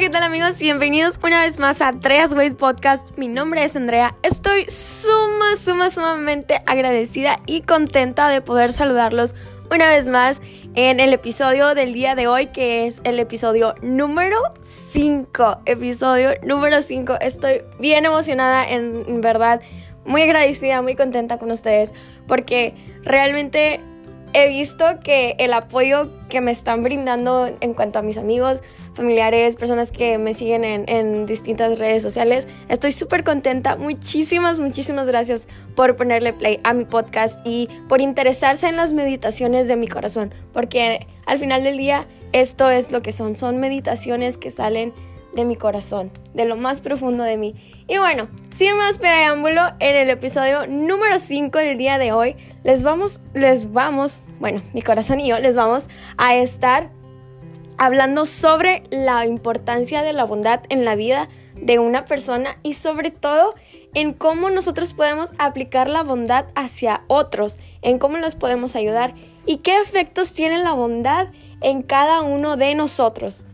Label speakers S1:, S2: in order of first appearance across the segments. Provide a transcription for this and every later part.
S1: ¿qué tal amigos? Bienvenidos una vez más a Andrea's Weight Podcast. Mi nombre es Andrea. Estoy suma, sumamente agradecida y contenta de poder saludarlos una vez más en el episodio del día de hoy, que es el episodio número 5. Episodio número 5. Estoy bien emocionada, en verdad, muy agradecida, muy contenta con ustedes, porque realmente he visto que el apoyo que me están brindando en cuanto a mis amigos, familiares, personas que me siguen en, distintas redes sociales, estoy súper contenta. Muchísimas, muchísimas gracias por ponerle play a mi podcast y por interesarse en las meditaciones de mi corazón, porque al final del día esto es lo que son, son meditaciones que salen de mi corazón, de lo más profundo de mí. Y bueno, sin más preámbulo, en el episodio número 5 del día de hoy, les vamos, les vamos, bueno, mi corazón y yo les vamos a estar hablando sobre la importancia de la bondad en la vida de una persona y sobre todo en cómo nosotros podemos aplicar la bondad hacia otros, en cómo los podemos ayudar y qué efectos tiene la bondad en cada uno de nosotros.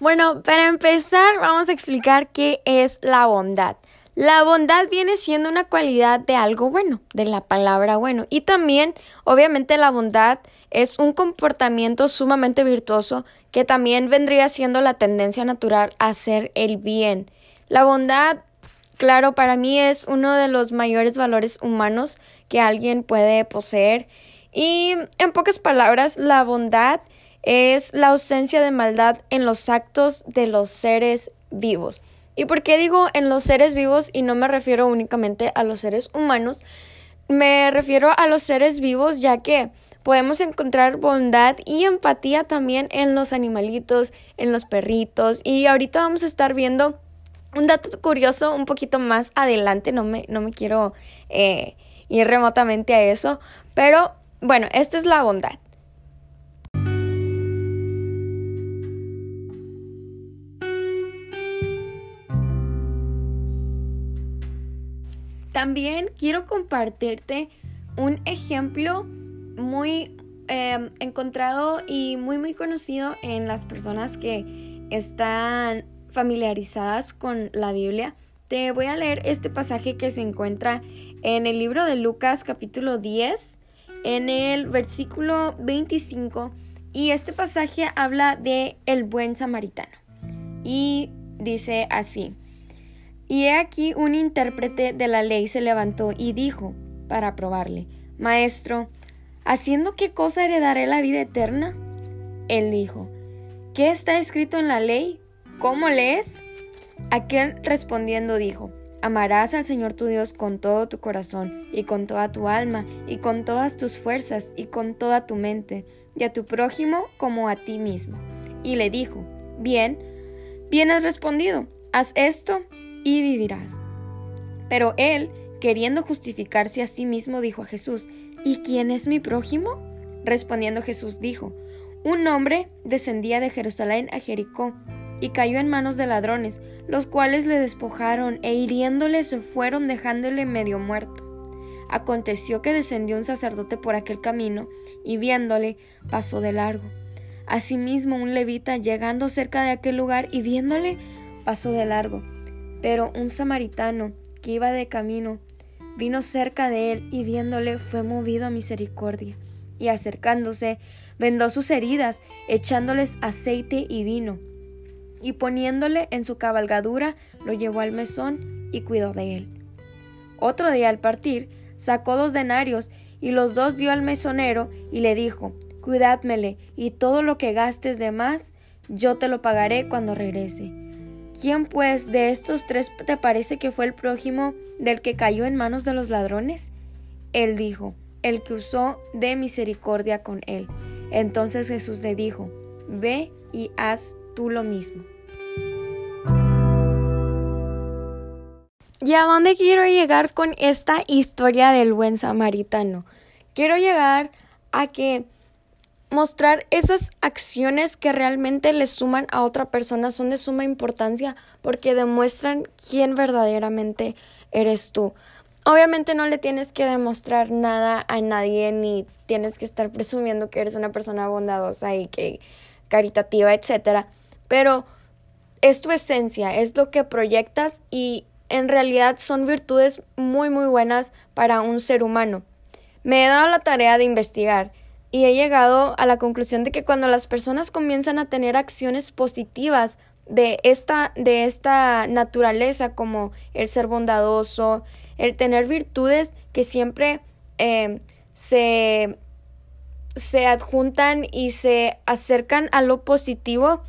S1: Bueno, para empezar vamos a explicar qué es la bondad. La bondad viene siendo una cualidad de algo bueno, de la palabra bueno. Y también, obviamente, la bondad es un comportamiento sumamente virtuoso que también vendría siendo la tendencia natural a hacer el bien. La bondad, claro, para mí es uno de los mayores valores humanos que alguien puede poseer. Y en pocas palabras, la bondad es la ausencia de maldad en los actos de los seres vivos. ¿Y por qué digo en los seres vivos y no me refiero únicamente a los seres humanos? Me refiero a los seres vivos ya que podemos encontrar bondad y empatía también en los animalitos, en los perritos y ahorita vamos a estar viendo un dato curioso un poquito más adelante, no me, no me quiero eh, ir remotamente a eso, pero bueno, esta es la bondad. También quiero compartirte un ejemplo muy em, encontrado y muy muy conocido en las personas que están familiarizadas con la Biblia. Te voy a leer este pasaje que se encuentra en el libro de Lucas capítulo 10, en el versículo 25, y este pasaje habla de el buen samaritano. Y dice así: y he aquí un intérprete de la ley se levantó y dijo, para probarle, Maestro, ¿haciendo qué cosa heredaré la vida eterna? Él dijo, ¿qué está escrito en la ley? ¿Cómo lees? Aquel respondiendo dijo, Amarás al Señor tu Dios con todo tu corazón, y con toda tu alma, y con todas tus fuerzas, y con toda tu mente, y a tu prójimo como a ti mismo. Y le dijo, Bien, bien has respondido, haz esto y vivirás. Pero él, queriendo justificarse a sí mismo, dijo a Jesús, ¿Y quién es mi prójimo? Respondiendo Jesús dijo, Un hombre descendía de Jerusalén a Jericó y cayó en manos de ladrones, los cuales le despojaron e hiriéndole se fueron dejándole medio muerto. Aconteció que descendió un sacerdote por aquel camino y viéndole pasó de largo. Asimismo un levita llegando cerca de aquel lugar y viéndole pasó de largo. Pero un samaritano que iba de camino vino cerca de él y viéndole fue movido a misericordia. Y acercándose, vendó sus heridas, echándoles aceite y vino. Y poniéndole en su cabalgadura, lo llevó al mesón y cuidó de él. Otro día al partir, sacó dos denarios y los dos dio al mesonero y le dijo, Cuidádmele, y todo lo que gastes de más, yo te lo pagaré cuando regrese. ¿Quién pues de estos tres te parece que fue el prójimo del que cayó en manos de los ladrones? Él dijo, el que usó de misericordia con él. Entonces Jesús le dijo, ve y haz tú lo mismo. ¿Y a dónde quiero llegar con esta historia del buen samaritano? Quiero llegar a que mostrar esas acciones que realmente le suman a otra persona son de suma importancia porque demuestran quién verdaderamente eres tú. Obviamente no le tienes que demostrar nada a nadie ni tienes que estar presumiendo que eres una persona bondadosa y que caritativa, etcétera, pero es tu esencia, es lo que proyectas y en realidad son virtudes muy muy buenas para un ser humano. Me he dado la tarea de investigar y he llegado a la conclusión de que cuando las personas comienzan a tener acciones positivas de esta, de esta naturaleza como el ser bondadoso, el tener virtudes que siempre eh, se, se adjuntan y se acercan a lo positivo,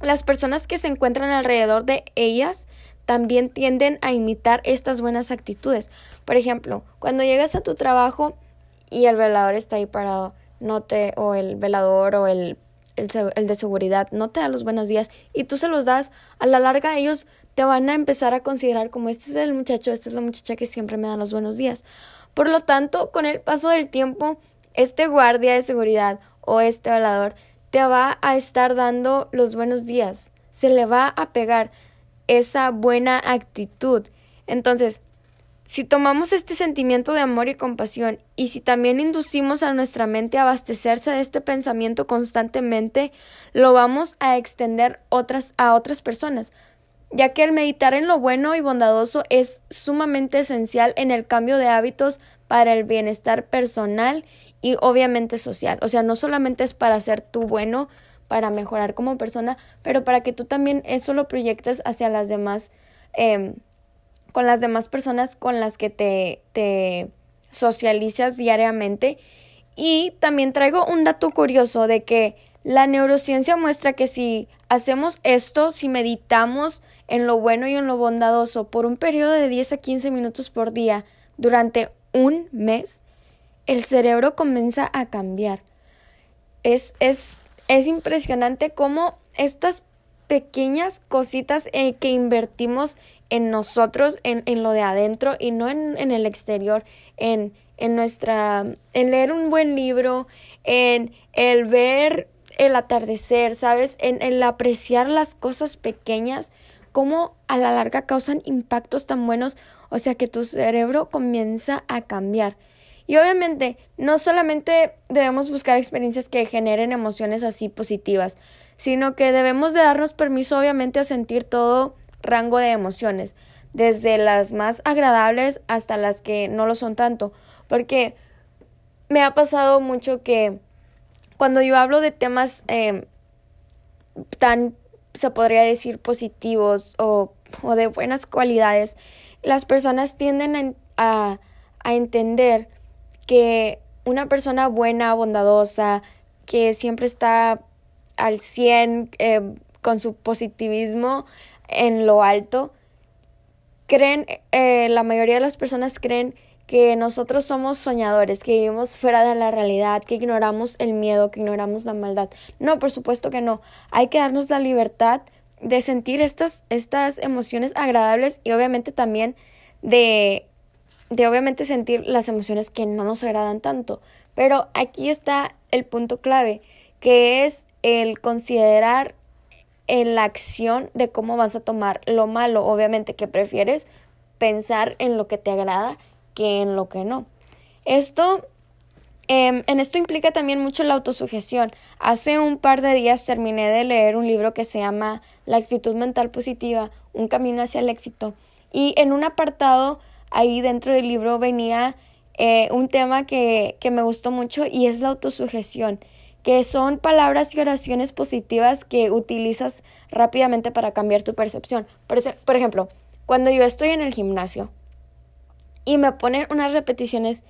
S1: las personas que se encuentran alrededor de ellas también tienden a imitar estas buenas actitudes. Por ejemplo, cuando llegas a tu trabajo y el velador está ahí parado, no te, o el velador o el, el, el, de seguridad no te da los buenos días y tú se los das, a la larga ellos te van a empezar a considerar como este es el muchacho, esta es la muchacha que siempre me da los buenos días. Por lo tanto, con el paso del tiempo, este guardia de seguridad o este velador te va a estar dando los buenos días, se le va a pegar esa buena actitud. Entonces, si tomamos este sentimiento de amor y compasión y si también inducimos a nuestra mente a abastecerse de este pensamiento constantemente, lo vamos a extender otras, a otras personas, ya que el meditar en lo bueno y bondadoso es sumamente esencial en el cambio de hábitos para el bienestar personal y obviamente social. O sea, no solamente es para ser tú bueno, para mejorar como persona, pero para que tú también eso lo proyectes hacia las demás eh, con las demás personas con las que te, te socializas diariamente. Y también traigo un dato curioso de que la neurociencia muestra que si hacemos esto, si meditamos en lo bueno y en lo bondadoso por un periodo de 10 a 15 minutos por día durante un mes, el cerebro comienza a cambiar. Es, es, es impresionante cómo estas pequeñas cositas eh, que invertimos en nosotros, en, en lo de adentro y no en, en el exterior, en, en nuestra, en leer un buen libro, en el ver el atardecer, ¿sabes? En el apreciar las cosas pequeñas, cómo a la larga causan impactos tan buenos, o sea que tu cerebro comienza a cambiar. Y obviamente, no solamente debemos buscar experiencias que generen emociones así positivas, sino que debemos de darnos permiso obviamente a sentir todo rango de emociones, desde las más agradables hasta las que no lo son tanto, porque me ha pasado mucho que cuando yo hablo de temas eh, tan, se podría decir, positivos o, o, de buenas cualidades, las personas tienden a, a entender que una persona buena, bondadosa, que siempre está al 100 eh, con su positivismo en lo alto, creen, eh, la mayoría de las personas creen que nosotros somos soñadores, que vivimos fuera de la realidad, que ignoramos el miedo, que ignoramos la maldad. No, por supuesto que no. Hay que darnos la libertad de sentir estas, estas emociones agradables y obviamente también de, de obviamente sentir las emociones que no nos agradan tanto. Pero aquí está el punto clave, que es el considerar en la acción de cómo vas a tomar lo malo. Obviamente que prefieres pensar en lo que te agrada que en lo que no. Esto, eh, en esto implica también mucho la autosugestión. Hace un par de días terminé de leer un libro que se llama La actitud mental positiva, un camino hacia el éxito. Y en un apartado ahí dentro del libro venía eh, un tema que, que me gustó mucho y es la autosugestión que son palabras y oraciones positivas que utilizas rápidamente para cambiar tu percepción. Por, por, ejemplo, cuando yo estoy en el gimnasio y me ponen unas repeticiones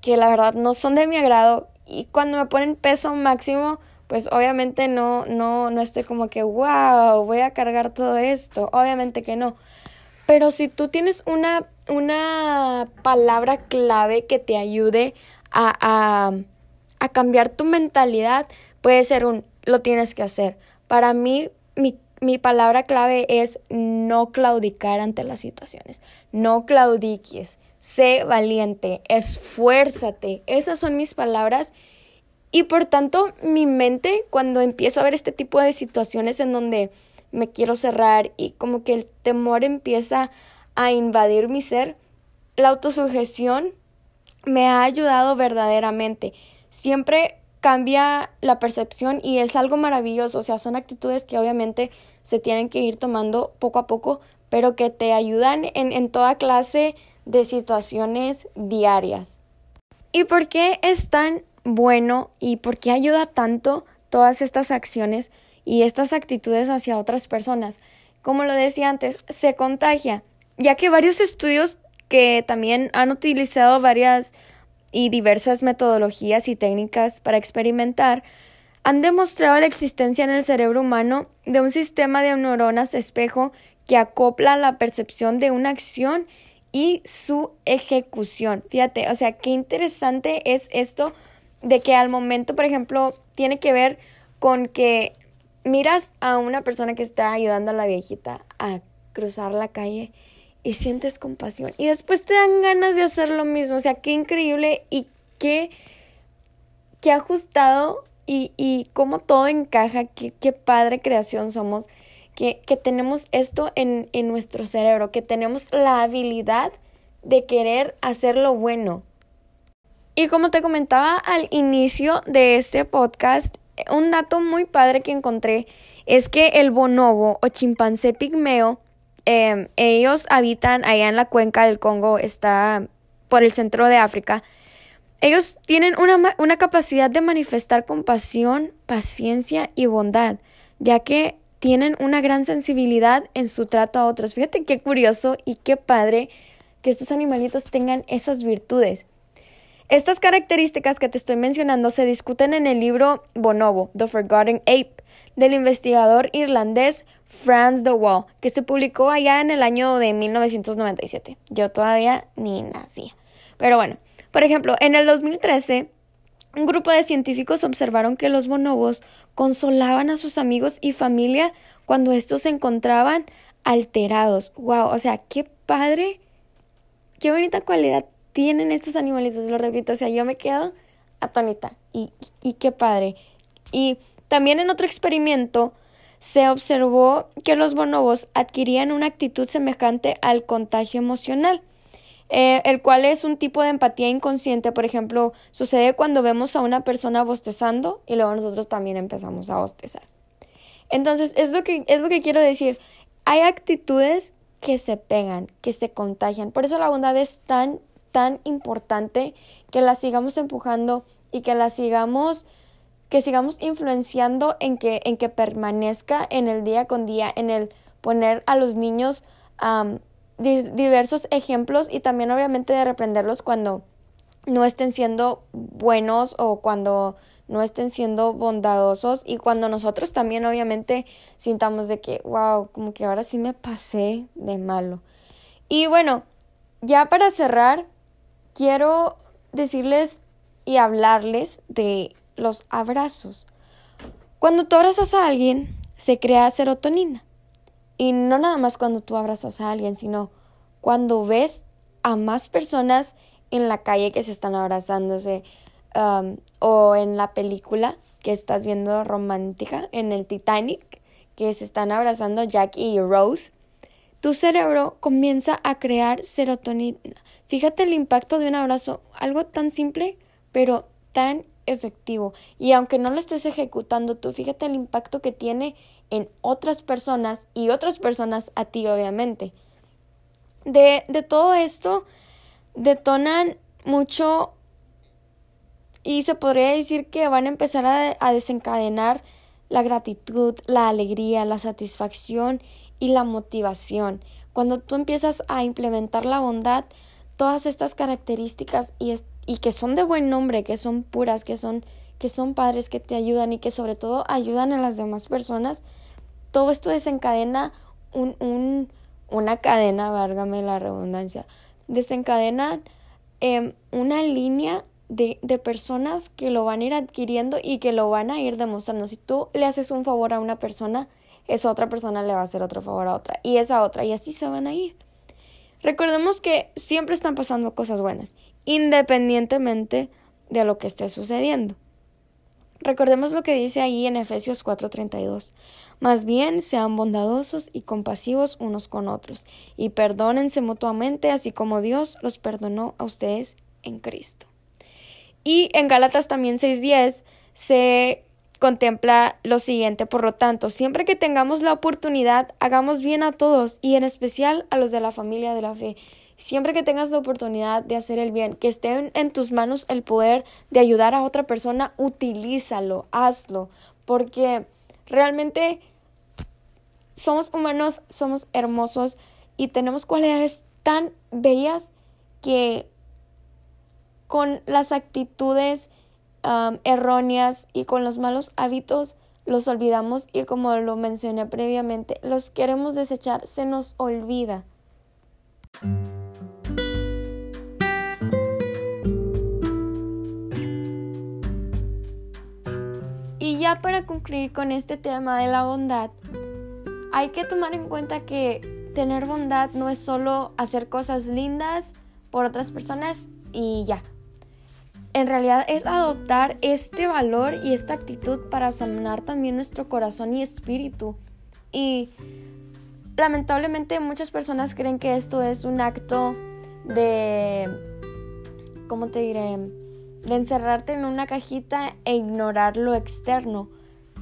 S1: que la verdad no son de mi agrado y cuando me ponen peso máximo, pues obviamente no, no, no estoy como que, wow, voy a cargar todo esto. Obviamente que no. Pero si tú tienes una, una palabra clave que te ayude a a cambiar tu mentalidad, puede ser un lo tienes que hacer. Para mí, mi, mi palabra clave es no claudicar ante las situaciones. No claudiques. Sé valiente. Esfuérzate. Esas son mis palabras. Y por tanto, mi mente, cuando empiezo a ver este tipo de situaciones en donde me quiero cerrar y como que el temor empieza a invadir mi ser, la autosugestión me ha ayudado verdaderamente siempre cambia la percepción y es algo maravilloso. O sea, son actitudes que obviamente se tienen que ir tomando poco a poco, pero que te ayudan en, en toda clase de situaciones diarias. ¿Y por qué es tan bueno y por qué ayuda tanto todas estas acciones y estas actitudes hacia otras personas? Como lo decía antes, se contagia, ya que varios estudios que también han utilizado varias y diversas metodologías y técnicas para experimentar han demostrado la existencia en el cerebro humano de un sistema de neuronas espejo que acopla la percepción de una acción y su ejecución. Fíjate, o sea, qué interesante es esto de que al momento, por ejemplo, tiene que ver con que miras a una persona que está ayudando a la viejita a cruzar la calle y sientes compasión y después te dan ganas de hacer lo mismo. O sea, qué increíble y qué, qué ajustado y, y cómo todo encaja, qué, qué padre creación somos que, que tenemos esto en, en nuestro cerebro, que tenemos la habilidad de querer hacer lo bueno. Y como te comentaba al inicio de este podcast, un dato muy padre que encontré es que el bonobo o chimpancé pigmeo, em, ellos habitan allá en la cuenca del Congo, está por el centro de África. Ellos tienen una, una capacidad de manifestar compasión, paciencia y bondad, ya que tienen una gran sensibilidad en su trato a otros. Fíjate qué curioso y qué padre que estos animalitos tengan esas virtudes. Estas características que te estoy mencionando se discuten en el libro Bonobo, The Forgotten Ape, del investigador irlandés Franz de Waal, que se publicó allá en el año de 1997. Yo todavía ni nacía. Pero bueno, por ejemplo, en el 2013, un grupo de científicos observaron que los bonobos consolaban a sus amigos y familia cuando estos se encontraban alterados. ¡Wow! O sea, qué padre, qué bonita cualidad tienen estos animalitos, lo repito. O sea, yo me quedo atónita y, y qué padre. Y también en otro experimento se observó que los bonobos adquirían una actitud semejante al contagio emocional. Eh, el cual es un tipo de empatía inconsciente, por ejemplo, sucede cuando vemos a una persona bostezando y luego nosotros también empezamos a bostezar. Entonces, es lo que, es lo que quiero decir. Hay actitudes que se pegan, que se contagian. Por eso la bondad es tan, tan importante que la sigamos empujando y que la sigamos, que sigamos influenciando en que, en que permanezca en el día con día, en el poner a los niños diversos ejemplos y también obviamente de reprenderlos cuando no estén siendo buenos o cuando no estén siendo bondadosos y cuando nosotros también obviamente sintamos de que, wow, como que ahora sí me pasé de malo. Y bueno, ya para cerrar, quiero decirles y hablarles de los abrazos. Cuando tú abrazas a alguien, se crea serotonina. Y no nada más cuando tú abrazas a alguien, sino cuando ves a más personas en la calle que se están abrazándose um, o en la película que estás viendo romántica en el Titanic que se están abrazando Jack y Rose, tu cerebro comienza a crear serotonina. Fíjate el impacto de un abrazo, algo tan simple pero tan efectivo. Y aunque no lo estés ejecutando tú, fíjate el impacto que tiene en otras personas y otras personas a ti, obviamente. De, de todo esto detonan mucho y se podría decir que van a empezar a, a desencadenar la gratitud, la alegría, la satisfacción y la motivación. Cuando tú empiezas a implementar la bondad, todas estas características y, y que son de buen nombre, que son puras, que son, que son padres, que te ayudan y que sobre todo ayudan a las demás personas, todo esto desencadena un, un, una cadena, válgame la redundancia, desencadena em, una línea de, de, personas que lo van a ir adquiriendo y que lo van a ir demostrando. Si tú le haces un favor a una persona, esa otra persona le va a hacer otro favor a otra y esa otra y así se van a ir. Recordemos que siempre están pasando cosas buenas, independientemente de lo que esté sucediendo. Recordemos lo que dice ahí en Efesios 4:32. Más bien sean bondadosos y compasivos unos con otros, y perdónense mutuamente, así como Dios los perdonó a ustedes en Cristo. Y en Gálatas también 6.10 se contempla lo siguiente, por lo tanto, siempre que tengamos la oportunidad, hagamos bien a todos y en especial a los de la familia de la fe. Siempre que tengas la oportunidad de hacer el bien, que esté en, tus manos el poder de ayudar a otra persona, utilízalo, hazlo, porque realmente somos humanos, somos hermosos y tenemos cualidades tan bellas que con las actitudes erróneas y con los malos hábitos los olvidamos y como lo mencioné previamente, los queremos desechar, se nos olvida. Para concluir con este tema de la bondad, hay que tomar en cuenta que tener bondad no es solo hacer cosas lindas por otras personas y ya en realidad es adoptar este valor y esta actitud para sanar también nuestro corazón y espíritu. Y lamentablemente muchas personas creen que esto es un acto de, ¿cómo te diré? De encerrarte en una cajita e ignorar lo externo.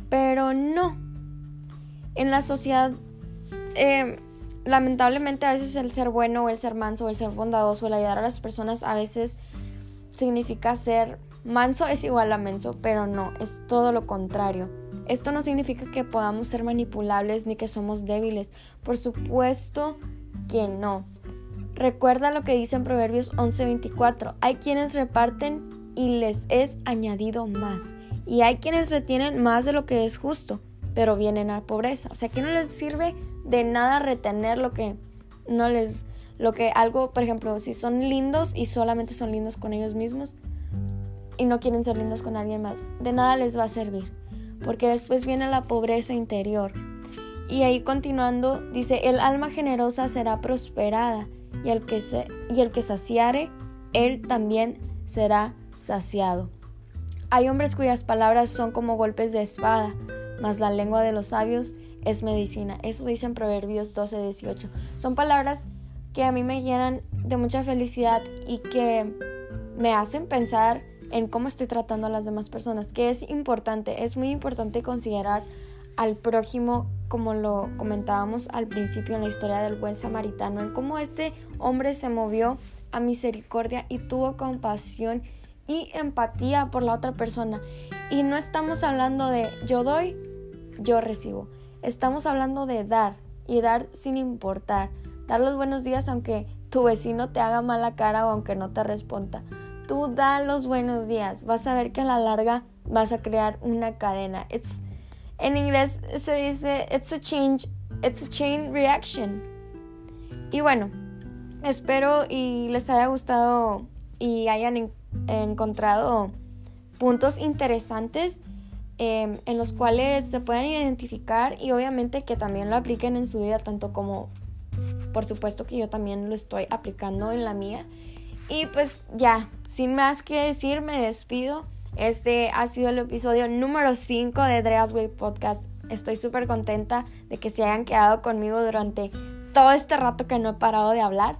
S1: Pero no. En la sociedad, eh, lamentablemente a veces el ser bueno o el ser manso o el ser bondadoso, el ayudar a las personas a veces significa ser manso es igual a menso, pero no, es todo lo contrario. Esto no significa que podamos ser manipulables ni que somos débiles. Por supuesto que no. Recuerda lo que dice en Proverbios 11:24. Hay quienes reparten y les es añadido más. Y hay quienes retienen más de lo que es justo, pero vienen a pobreza. O sea que no les sirve de nada retener lo que no les lo que algo, por ejemplo, si son lindos y solamente son lindos con ellos mismos y no quieren ser lindos con alguien más, de nada les va a servir, porque después viene la pobreza interior. Y ahí continuando, dice, el alma generosa será prosperada y el que, se, y el que saciare, él también será saciado. Hay hombres cuyas palabras son como golpes de espada, mas la lengua de los sabios es medicina. Eso dice en Proverbios 12, 18. Son palabras que a mí me llenan de mucha felicidad y que me hacen pensar en cómo estoy tratando a las demás personas, que es importante, es muy importante considerar al prójimo como lo comentábamos al principio en la historia del buen samaritano, en cómo este hombre se movió a misericordia y tuvo compasión y empatía por la otra persona. Y no estamos hablando de yo doy, yo recibo. Estamos hablando de dar y dar sin importar dar los buenos días aunque tu vecino te haga mala cara o aunque no te responda. Tú da los buenos días, vas a ver que a la larga vas a crear una cadena. It's, en inglés se dice it's a change, it's a chain reaction. Y bueno, espero y les haya gustado y hayan encontrado puntos interesantes em, en los cuales se pueden identificar y obviamente que también lo apliquen en su vida tanto como por supuesto que yo también lo estoy aplicando en la mía. Y pues ya, sin más que decir, me despido. Este ha sido el episodio número 5 de Drea's Way Podcast. Estoy súper contenta de que se hayan quedado conmigo durante todo este rato que no he parado de hablar.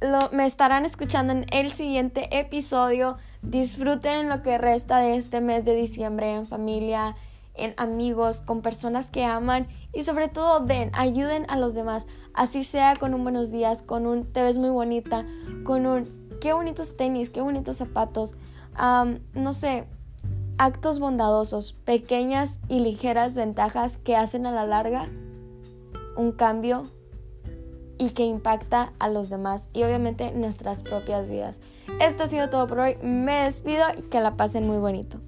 S1: Em, me estarán escuchando en el siguiente episodio. Disfruten lo que resta de este mes de diciembre en familia, en amigos, con personas que aman y sobre todo den, ayuden a los demás, así sea con un buenos días, con un te ves muy bonita, con un qué bonitos tenis, qué bonitos zapatos, no sé, actos bondadosos, pequeñas y ligeras ventajas que hacen a la larga un cambio y que impacta a los demás y obviamente nuestras propias vidas. Esto ha sido todo por hoy. Me despido y que la pasen muy bonito.